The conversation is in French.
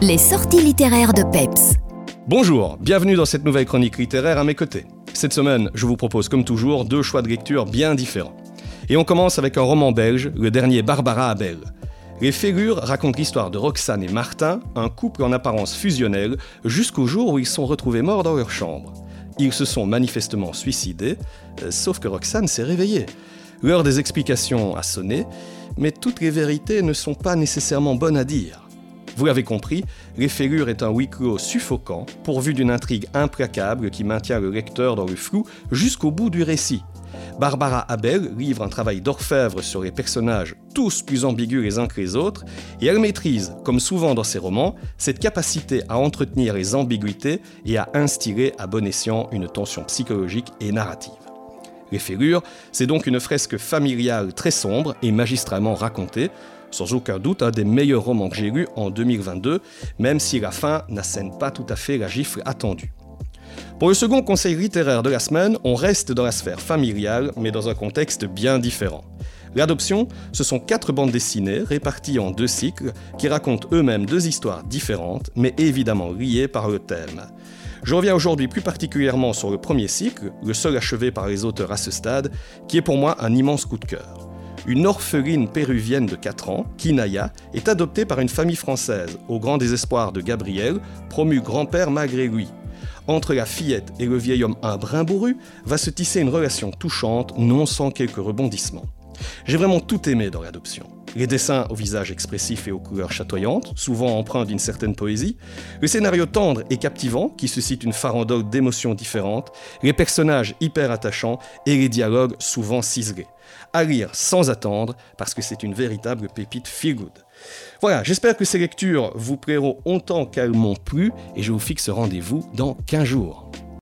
Les sorties littéraires de Peps. Bonjour, bienvenue dans cette nouvelle chronique littéraire à mes côtés. Cette semaine, je vous propose comme toujours deux choix de lecture bien différents. Et on commence avec un roman belge, le dernier Barbara Abel. Les Férures racontent l'histoire de Roxane et Martin, un couple en apparence fusionnel, jusqu'au jour où ils sont retrouvés morts dans leur chambre. Ils se sont manifestement suicidés, euh, sauf que Roxane s'est réveillée. L'heure des explications a sonné, mais toutes les vérités ne sont pas nécessairement bonnes à dire. Vous l'avez compris, Les Férures est un huis clos suffocant, pourvu d'une intrigue implacable qui maintient le lecteur dans le flou jusqu'au bout du récit. Barbara Abel livre un travail d'orfèvre sur les personnages, tous plus ambigus les uns que les autres, et elle maîtrise, comme souvent dans ses romans, cette capacité à entretenir les ambiguïtés et à instiller à bon escient une tension psychologique et narrative. Les Férures, c'est donc une fresque familiale très sombre et magistralement racontée, sans aucun doute un des meilleurs romans que j'ai lus en 2022, même si la fin n'assène pas tout à fait la gifle attendue. Pour le second conseil littéraire de la semaine, on reste dans la sphère familiale, mais dans un contexte bien différent. L'adoption, ce sont quatre bandes dessinées réparties en deux cycles qui racontent eux-mêmes deux histoires différentes, mais évidemment liées par le thème. Je reviens aujourd'hui plus particulièrement sur le premier cycle, le seul achevé par les auteurs à ce stade, qui est pour moi un immense coup de cœur. Une orpheline péruvienne de 4 ans, Kinaya, est adoptée par une famille française, au grand désespoir de Gabriel, promu grand-père malgré lui. Entre la fillette et le vieil homme un brin bourru, va se tisser une relation touchante, non sans quelques rebondissements. J'ai vraiment tout aimé dans l'adoption. Les dessins au visage expressif et aux couleurs chatoyantes, souvent empreints d'une certaine poésie, le scénario tendre et captivant qui suscite une farandole d'émotions différentes, les personnages hyper attachants et les dialogues souvent ciselés. À lire sans attendre parce que c'est une véritable pépite feel good. Voilà, j'espère que ces lectures vous plairont autant qu'elles m'ont plu et je vous fixe rendez-vous dans 15 jours.